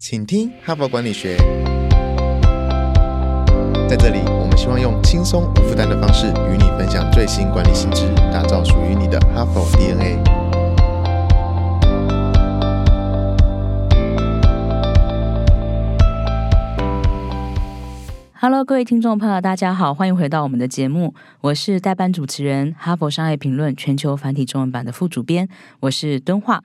请听哈佛管理学。在这里，我们希望用轻松无负担的方式与你分享最新管理新知，打造属于你的哈佛 DNA。Hello，各位听众朋友，大家好，欢迎回到我们的节目，我是代班主持人，哈佛商业评论全球繁体中文版的副主编，我是敦化。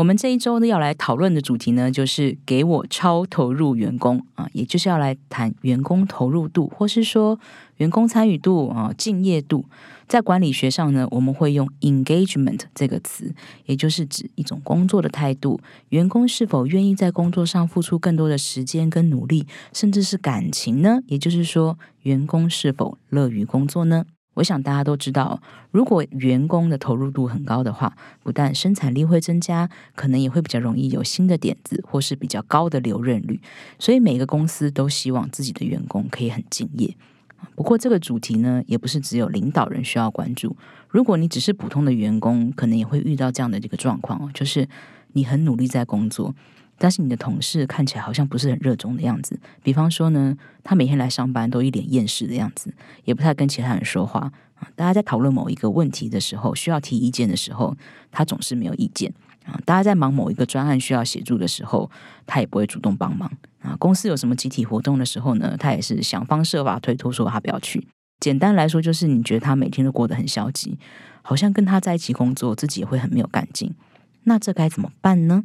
我们这一周呢要来讨论的主题呢，就是给我超投入员工啊，也就是要来谈员工投入度，或是说员工参与度啊、敬业度。在管理学上呢，我们会用 engagement 这个词，也就是指一种工作的态度，员工是否愿意在工作上付出更多的时间跟努力，甚至是感情呢？也就是说，员工是否乐于工作呢？我想大家都知道，如果员工的投入度很高的话，不但生产力会增加，可能也会比较容易有新的点子，或是比较高的留任率。所以每个公司都希望自己的员工可以很敬业。不过这个主题呢，也不是只有领导人需要关注。如果你只是普通的员工，可能也会遇到这样的这个状况哦，就是你很努力在工作，但是你的同事看起来好像不是很热衷的样子。比方说呢，他每天来上班都一脸厌世的样子，也不太跟其他人说话。大家在讨论某一个问题的时候，需要提意见的时候，他总是没有意见啊。大家在忙某一个专案需要协助的时候，他也不会主动帮忙啊。公司有什么集体活动的时候呢，他也是想方设法推脱，说他不要去。简单来说，就是你觉得他每天都过得很消极，好像跟他在一起工作，自己也会很没有干劲。那这该怎么办呢？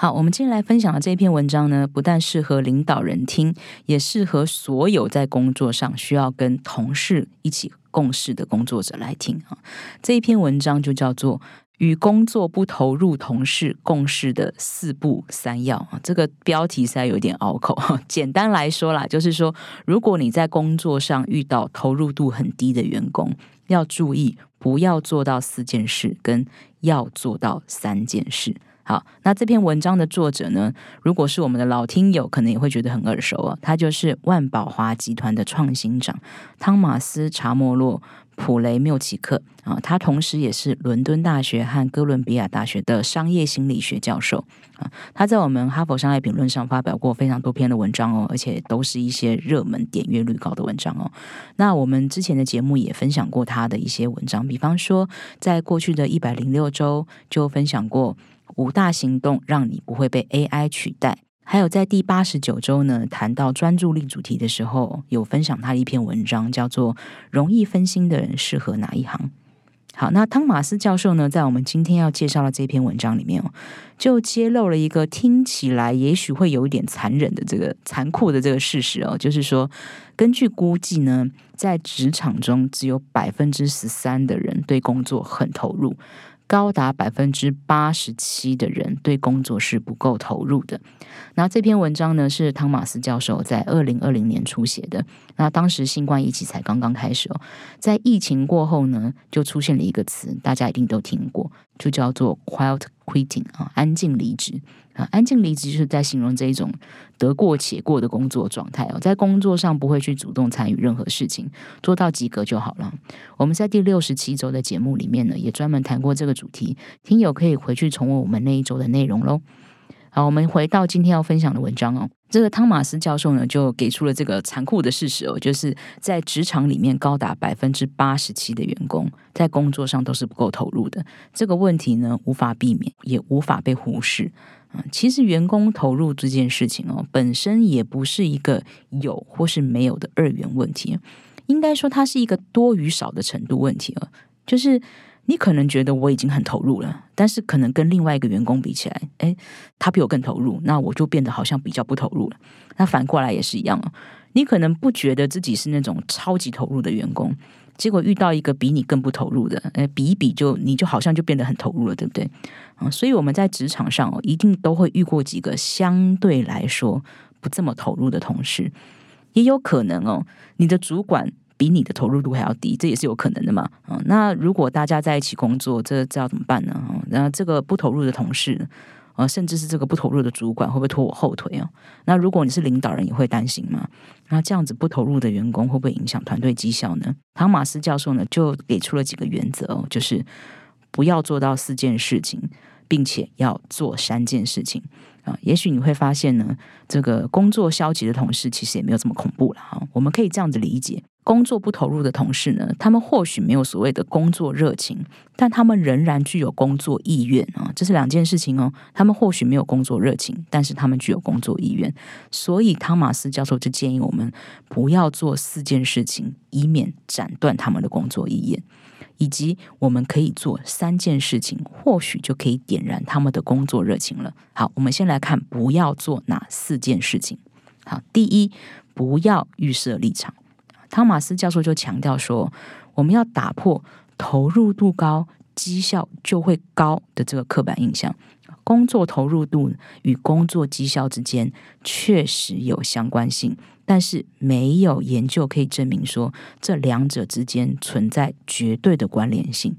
好，我们今天来分享的这篇文章呢，不但适合领导人听，也适合所有在工作上需要跟同事一起共事的工作者来听啊。这一篇文章就叫做《与工作不投入同事共事的四步三要》啊。这个标题实在有点拗口。简单来说啦，就是说，如果你在工作上遇到投入度很低的员工，要注意不要做到四件事，跟要做到三件事。好，那这篇文章的作者呢？如果是我们的老听友，可能也会觉得很耳熟哦。他就是万宝华集团的创新长汤马斯·查莫洛·普雷缪奇克啊。他同时也是伦敦大学和哥伦比亚大学的商业心理学教授啊。他在我们哈佛商业评论上发表过非常多篇的文章哦，而且都是一些热门、点阅率高的文章哦。那我们之前的节目也分享过他的一些文章，比方说在过去的一百零六周就分享过。五大行动让你不会被 AI 取代。还有在第八十九周呢，谈到专注力主题的时候，有分享他的一篇文章，叫做《容易分心的人适合哪一行》。好，那汤马斯教授呢，在我们今天要介绍的这篇文章里面哦，就揭露了一个听起来也许会有一点残忍的这个残酷的这个事实哦，就是说，根据估计呢，在职场中只有百分之十三的人对工作很投入。高达百分之八十七的人对工作是不够投入的。那这篇文章呢，是汤马斯教授在二零二零年初写的。那当时新冠疫情才刚刚开始哦，在疫情过后呢，就出现了一个词，大家一定都听过，就叫做 quiet quitting 啊，安静离职安静离职就是在形容这一种得过且过的工作状态哦，在工作上不会去主动参与任何事情，做到及格就好了。我们在第六十七周的节目里面呢，也专门谈过这个主题，听友可以回去重温我们那一周的内容喽。好，我们回到今天要分享的文章哦。这个汤马斯教授呢，就给出了这个残酷的事实哦，就是在职场里面，高达百分之八十七的员工在工作上都是不够投入的。这个问题呢，无法避免，也无法被忽视。嗯，其实员工投入这件事情哦，本身也不是一个有或是没有的二元问题，应该说它是一个多与少的程度问题了。就是你可能觉得我已经很投入了，但是可能跟另外一个员工比起来，哎，他比我更投入，那我就变得好像比较不投入了。那反过来也是一样哦，你可能不觉得自己是那种超级投入的员工。结果遇到一个比你更不投入的，呃，比一比就你就好像就变得很投入了，对不对？啊，所以我们在职场上哦，一定都会遇过几个相对来说不这么投入的同事，也有可能哦，你的主管比你的投入度还要低，这也是有可能的嘛。嗯，那如果大家在一起工作，这这要怎么办呢？那这个不投入的同事。啊，甚至是这个不投入的主管会不会拖我后腿啊？那如果你是领导人，也会担心吗？那这样子不投入的员工会不会影响团队绩效呢？汤马斯教授呢就给出了几个原则哦，就是不要做到四件事情，并且要做三件事情啊。也许你会发现呢，这个工作消极的同事其实也没有这么恐怖了哈。我们可以这样子理解。工作不投入的同事呢，他们或许没有所谓的工作热情，但他们仍然具有工作意愿啊，这是两件事情哦。他们或许没有工作热情，但是他们具有工作意愿。所以汤马斯教授就建议我们不要做四件事情，以免斩断他们的工作意愿，以及我们可以做三件事情，或许就可以点燃他们的工作热情了。好，我们先来看不要做哪四件事情。好，第一，不要预设立场。汤马斯教授就强调说，我们要打破投入度高，绩效就会高的这个刻板印象。工作投入度与工作绩效之间确实有相关性，但是没有研究可以证明说这两者之间存在绝对的关联性。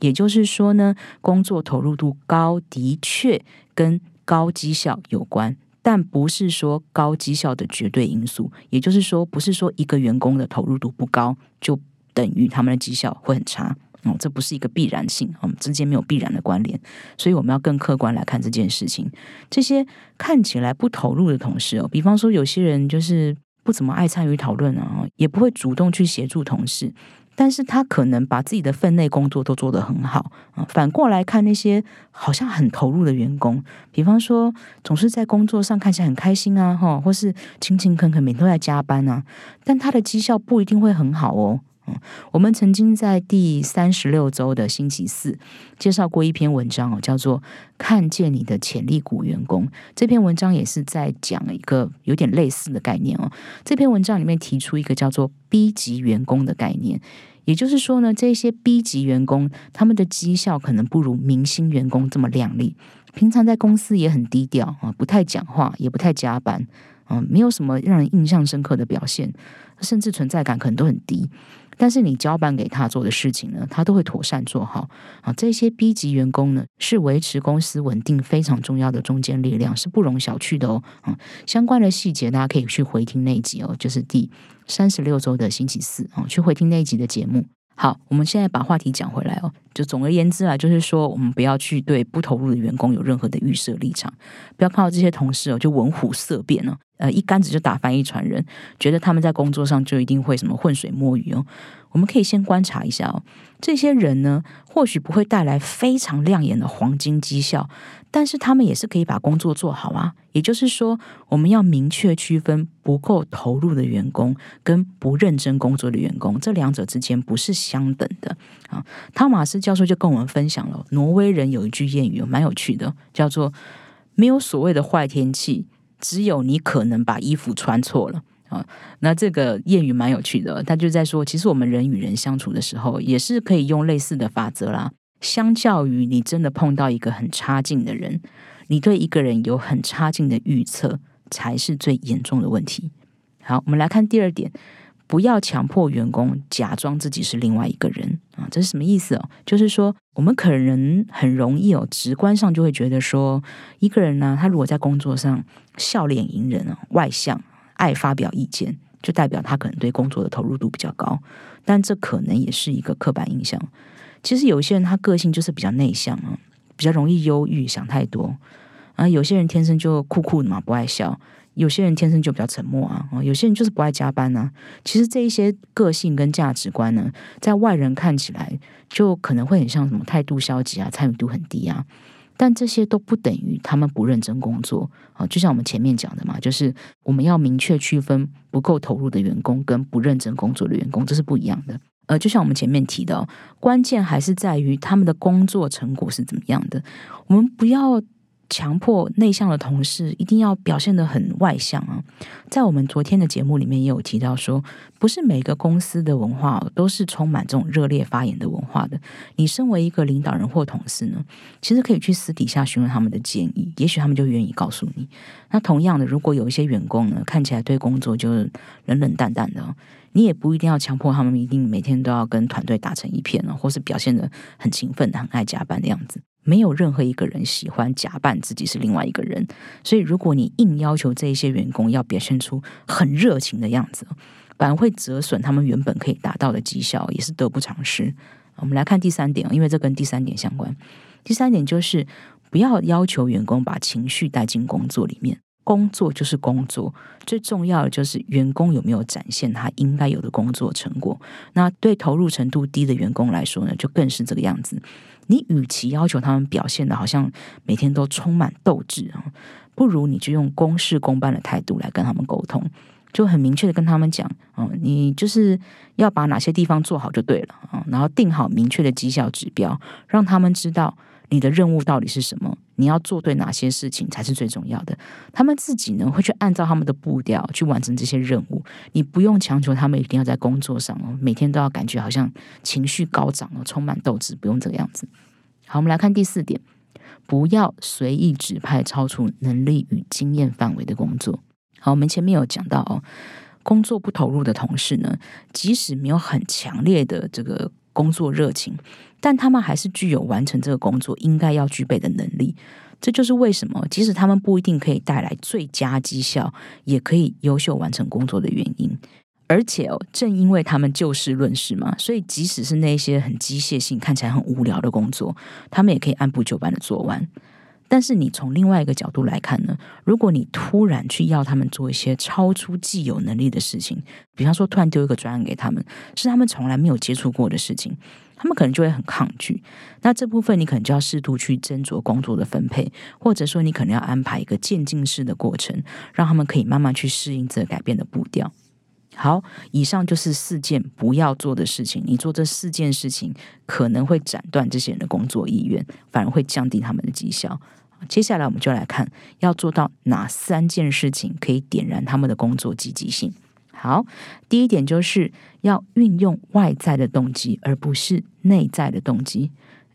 也就是说呢，工作投入度高的确跟高绩效有关。但不是说高绩效的绝对因素，也就是说，不是说一个员工的投入度不高就等于他们的绩效会很差哦，这不是一个必然性，我们之间没有必然的关联，所以我们要更客观来看这件事情。这些看起来不投入的同事哦，比方说有些人就是不怎么爱参与讨论啊，也不会主动去协助同事。但是他可能把自己的分内工作都做得很好啊。反过来看那些好像很投入的员工，比方说总是在工作上看起来很开心啊，哈，或是勤勤恳恳，每天都在加班啊，但他的绩效不一定会很好哦。我们曾经在第三十六周的星期四介绍过一篇文章哦，叫做《看见你的潜力股员工》。这篇文章也是在讲一个有点类似的概念哦。这篇文章里面提出一个叫做 B 级员工的概念，也就是说呢，这些 B 级员工他们的绩效可能不如明星员工这么亮丽，平常在公司也很低调啊，不太讲话，也不太加班，嗯，没有什么让人印象深刻的表现，甚至存在感可能都很低。但是你交办给他做的事情呢，他都会妥善做好啊。这些 B 级员工呢，是维持公司稳定非常重要的中坚力量，是不容小觑的哦。啊，相关的细节大家可以去回听那一集哦，就是第三十六周的星期四啊，去回听那一集的节目。好，我们现在把话题讲回来哦。就总而言之啊，就是说我们不要去对不投入的员工有任何的预设立场，不要看到这些同事哦就闻虎色变哦，呃，一竿子就打翻一船人，觉得他们在工作上就一定会什么浑水摸鱼哦。我们可以先观察一下哦，这些人呢，或许不会带来非常亮眼的黄金绩效，但是他们也是可以把工作做好啊。也就是说，我们要明确区分不够投入的员工跟不认真工作的员工，这两者之间不是相等的啊。汤马斯教授就跟我们分享了，挪威人有一句谚语，蛮有趣的，叫做“没有所谓的坏天气，只有你可能把衣服穿错了”。啊，那这个谚语蛮有趣的，他就在说，其实我们人与人相处的时候，也是可以用类似的法则啦。相较于你真的碰到一个很差劲的人，你对一个人有很差劲的预测，才是最严重的问题。好，我们来看第二点，不要强迫员工假装自己是另外一个人这是什么意思哦？就是说，我们可能很容易哦，直观上就会觉得说，一个人呢，他如果在工作上笑脸迎人啊，外向。爱发表意见，就代表他可能对工作的投入度比较高，但这可能也是一个刻板印象。其实有些人他个性就是比较内向啊，比较容易忧郁，想太多啊。有些人天生就酷酷的嘛，不爱笑；有些人天生就比较沉默啊。有些人就是不爱加班啊。其实这一些个性跟价值观呢，在外人看起来就可能会很像什么态度消极啊，参与度很低啊。但这些都不等于他们不认真工作啊。就像我们前面讲的嘛，就是我们要明确区分不够投入的员工跟不认真工作的员工，这是不一样的。呃，就像我们前面提到，关键还是在于他们的工作成果是怎么样的。我们不要。强迫内向的同事一定要表现得很外向啊！在我们昨天的节目里面也有提到说，不是每个公司的文化都是充满这种热烈发言的文化的。你身为一个领导人或同事呢，其实可以去私底下询问他们的建议，也许他们就愿意告诉你。那同样的，如果有一些员工呢，看起来对工作就冷冷淡淡的，你也不一定要强迫他们一定每天都要跟团队打成一片了，或是表现得很勤奋、很爱加班的样子。没有任何一个人喜欢假扮自己是另外一个人，所以如果你硬要求这一些员工要表现出很热情的样子，反而会折损他们原本可以达到的绩效，也是得不偿失。我们来看第三点，因为这跟第三点相关。第三点就是不要要求员工把情绪带进工作里面。工作就是工作，最重要的就是员工有没有展现他应该有的工作成果。那对投入程度低的员工来说呢，就更是这个样子。你与其要求他们表现的好像每天都充满斗志啊，不如你就用公事公办的态度来跟他们沟通，就很明确的跟他们讲，嗯，你就是要把哪些地方做好就对了啊，然后定好明确的绩效指标，让他们知道你的任务到底是什么，你要做对哪些事情才是最重要的。他们自己呢会去按照他们的步调去完成这些任务，你不用强求他们一定要在工作上哦，每天都要感觉好像情绪高涨哦，充满斗志，不用这个样子。好，我们来看第四点，不要随意指派超出能力与经验范围的工作。好，我们前面有讲到哦，工作不投入的同事呢，即使没有很强烈的这个工作热情，但他们还是具有完成这个工作应该要具备的能力。这就是为什么，即使他们不一定可以带来最佳绩效，也可以优秀完成工作的原因。而且，正因为他们就事论事嘛，所以即使是那些很机械性、看起来很无聊的工作，他们也可以按部就班的做完。但是你从另外一个角度来看呢，如果你突然去要他们做一些超出既有能力的事情，比方说突然丢一个专案给他们，是他们从来没有接触过的事情，他们可能就会很抗拒。那这部分你可能就要适度去斟酌工作的分配，或者说你可能要安排一个渐进式的过程，让他们可以慢慢去适应这改变的步调。好，以上就是四件不要做的事情。你做这四件事情，可能会斩断这些人的工作意愿，反而会降低他们的绩效。接下来，我们就来看要做到哪三件事情可以点燃他们的工作积极性。好，第一点就是要运用外在的动机，而不是内在的动机。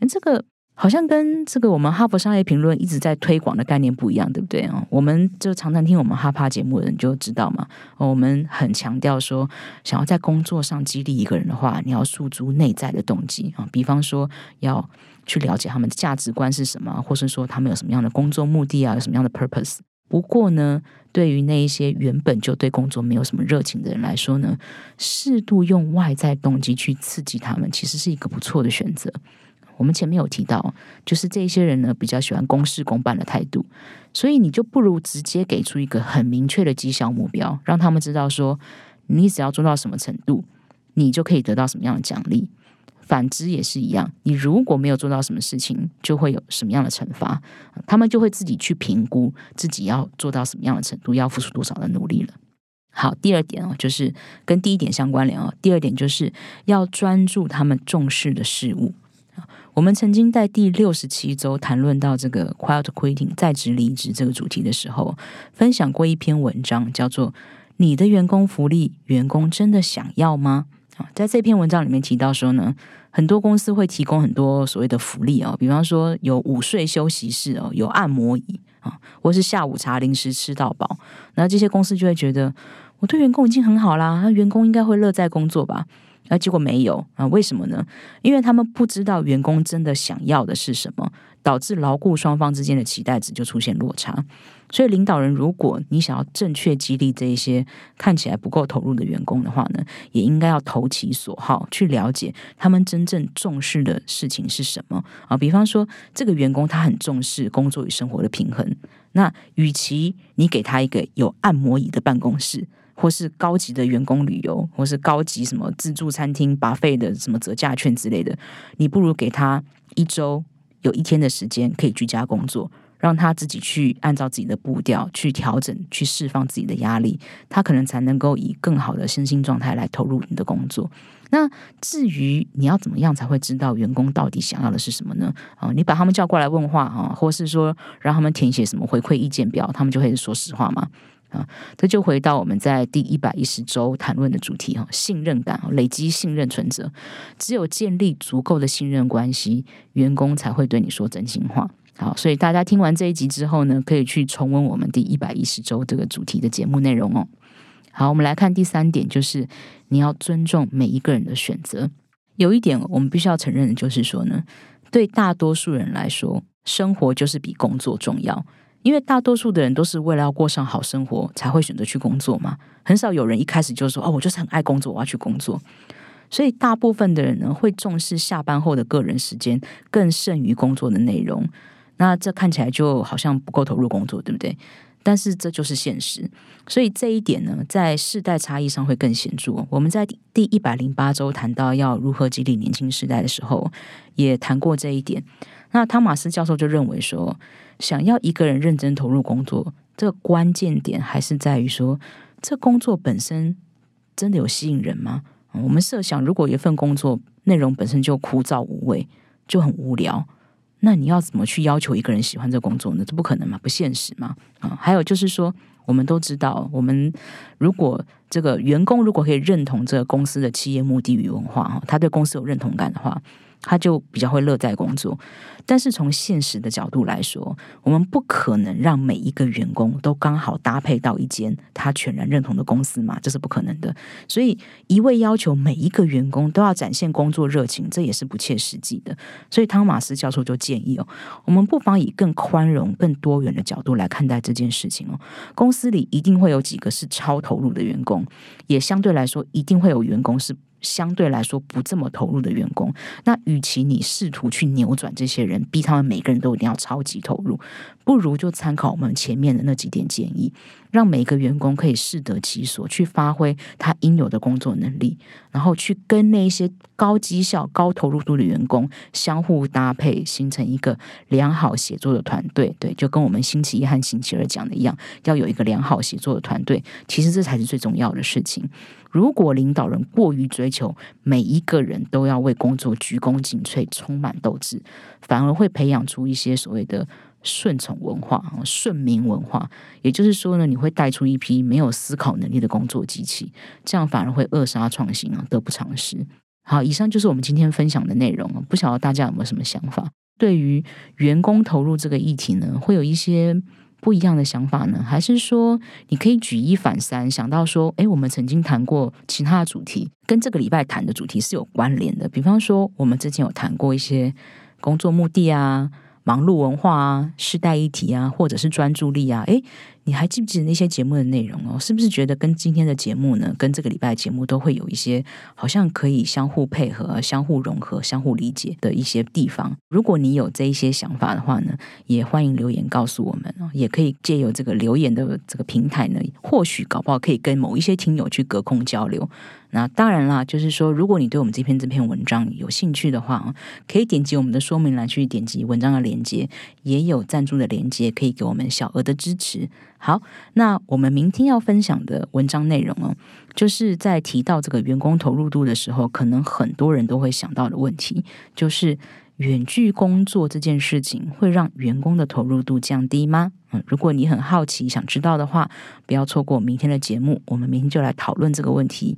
这个。好像跟这个我们哈佛商业评论一直在推广的概念不一样，对不对啊？我们就常常听我们哈帕节目的人就知道嘛。我们很强调说，想要在工作上激励一个人的话，你要诉诸内在的动机啊。比方说，要去了解他们的价值观是什么，或是说他们有什么样的工作目的啊，有什么样的 purpose。不过呢，对于那一些原本就对工作没有什么热情的人来说呢，适度用外在动机去刺激他们，其实是一个不错的选择。我们前面有提到，就是这些人呢比较喜欢公事公办的态度，所以你就不如直接给出一个很明确的绩效目标，让他们知道说，你只要做到什么程度，你就可以得到什么样的奖励。反之也是一样，你如果没有做到什么事情，就会有什么样的惩罚，他们就会自己去评估自己要做到什么样的程度，要付出多少的努力了。好，第二点哦，就是跟第一点相关联哦。第二点就是要专注他们重视的事物。我们曾经在第六十七周谈论到这个 quiet quitting 在职离职这个主题的时候，分享过一篇文章，叫做“你的员工福利，员工真的想要吗？”啊，在这篇文章里面提到说呢，很多公司会提供很多所谓的福利哦，比方说有午睡休息室哦，有按摩椅啊，或是下午茶零食吃到饱，然后这些公司就会觉得，我对员工已经很好啦，那员工应该会乐在工作吧。那结果没有啊？为什么呢？因为他们不知道员工真的想要的是什么，导致牢固双方之间的期待值就出现落差。所以，领导人如果你想要正确激励这一些看起来不够投入的员工的话呢，也应该要投其所好，去了解他们真正重视的事情是什么啊。比方说，这个员工他很重视工作与生活的平衡，那与其你给他一个有按摩椅的办公室。或是高级的员工旅游，或是高级什么自助餐厅、拔费的什么折价券之类的，你不如给他一周有一天的时间可以居家工作，让他自己去按照自己的步调去调整，去释放自己的压力，他可能才能够以更好的身心状态来投入你的工作。那至于你要怎么样才会知道员工到底想要的是什么呢？啊，你把他们叫过来问话啊，或是说让他们填写什么回馈意见表，他们就会说实话吗？啊，这就回到我们在第一百一十周谈论的主题哈，信任感，累积信任存折。只有建立足够的信任关系，员工才会对你说真心话。好，所以大家听完这一集之后呢，可以去重温我们第一百一十周这个主题的节目内容哦。好，我们来看第三点，就是你要尊重每一个人的选择。有一点我们必须要承认的就是说呢，对大多数人来说，生活就是比工作重要。因为大多数的人都是为了要过上好生活才会选择去工作嘛，很少有人一开始就说哦，我就是很爱工作，我要去工作。所以大部分的人呢，会重视下班后的个人时间更胜于工作的内容。那这看起来就好像不够投入工作，对不对？但是这就是现实。所以这一点呢，在世代差异上会更显著。我们在第一百零八周谈到要如何激励年轻时代的时候，也谈过这一点。那汤马斯教授就认为说。想要一个人认真投入工作，这个关键点还是在于说，这工作本身真的有吸引人吗？我们设想，如果一份工作内容本身就枯燥无味，就很无聊，那你要怎么去要求一个人喜欢这工作呢？这不可能嘛，不现实嘛。啊，还有就是说，我们都知道，我们如果这个员工如果可以认同这个公司的企业目的与文化，哈，他对公司有认同感的话。他就比较会乐在工作，但是从现实的角度来说，我们不可能让每一个员工都刚好搭配到一间他全然认同的公司嘛，这是不可能的。所以一味要求每一个员工都要展现工作热情，这也是不切实际的。所以汤马斯教授就建议哦，我们不妨以更宽容、更多元的角度来看待这件事情哦。公司里一定会有几个是超投入的员工，也相对来说一定会有员工是。相对来说不这么投入的员工，那与其你试图去扭转这些人，逼他们每个人都一定要超级投入，不如就参考我们前面的那几点建议。让每个员工可以适得其所，去发挥他应有的工作能力，然后去跟那些高绩效、高投入度的员工相互搭配，形成一个良好协作的团队。对，就跟我们星期一和星期二讲的一样，要有一个良好协作的团队。其实这才是最重要的事情。如果领导人过于追求每一个人都要为工作鞠躬尽瘁、充满斗志，反而会培养出一些所谓的。顺从文化顺民文化，也就是说呢，你会带出一批没有思考能力的工作机器，这样反而会扼杀创新啊，得不偿失。好，以上就是我们今天分享的内容不晓得大家有没有什么想法？对于员工投入这个议题呢，会有一些不一样的想法呢？还是说你可以举一反三，想到说，诶，我们曾经谈过其他的主题，跟这个礼拜谈的主题是有关联的。比方说，我们之前有谈过一些工作目的啊。忙碌文化啊，世代议题啊，或者是专注力啊，诶，你还记不记得那些节目的内容哦？是不是觉得跟今天的节目呢，跟这个礼拜节目都会有一些好像可以相互配合、相互融合、相互理解的一些地方？如果你有这一些想法的话呢，也欢迎留言告诉我们哦。也可以借由这个留言的这个平台呢，或许搞不好可以跟某一些听友去隔空交流。那当然啦，就是说，如果你对我们这篇这篇文章有兴趣的话，可以点击我们的说明栏去点击文章的链接，也有赞助的链接，可以给我们小额的支持。好，那我们明天要分享的文章内容哦，就是在提到这个员工投入度的时候，可能很多人都会想到的问题，就是远距工作这件事情会让员工的投入度降低吗？嗯，如果你很好奇想知道的话，不要错过明天的节目，我们明天就来讨论这个问题。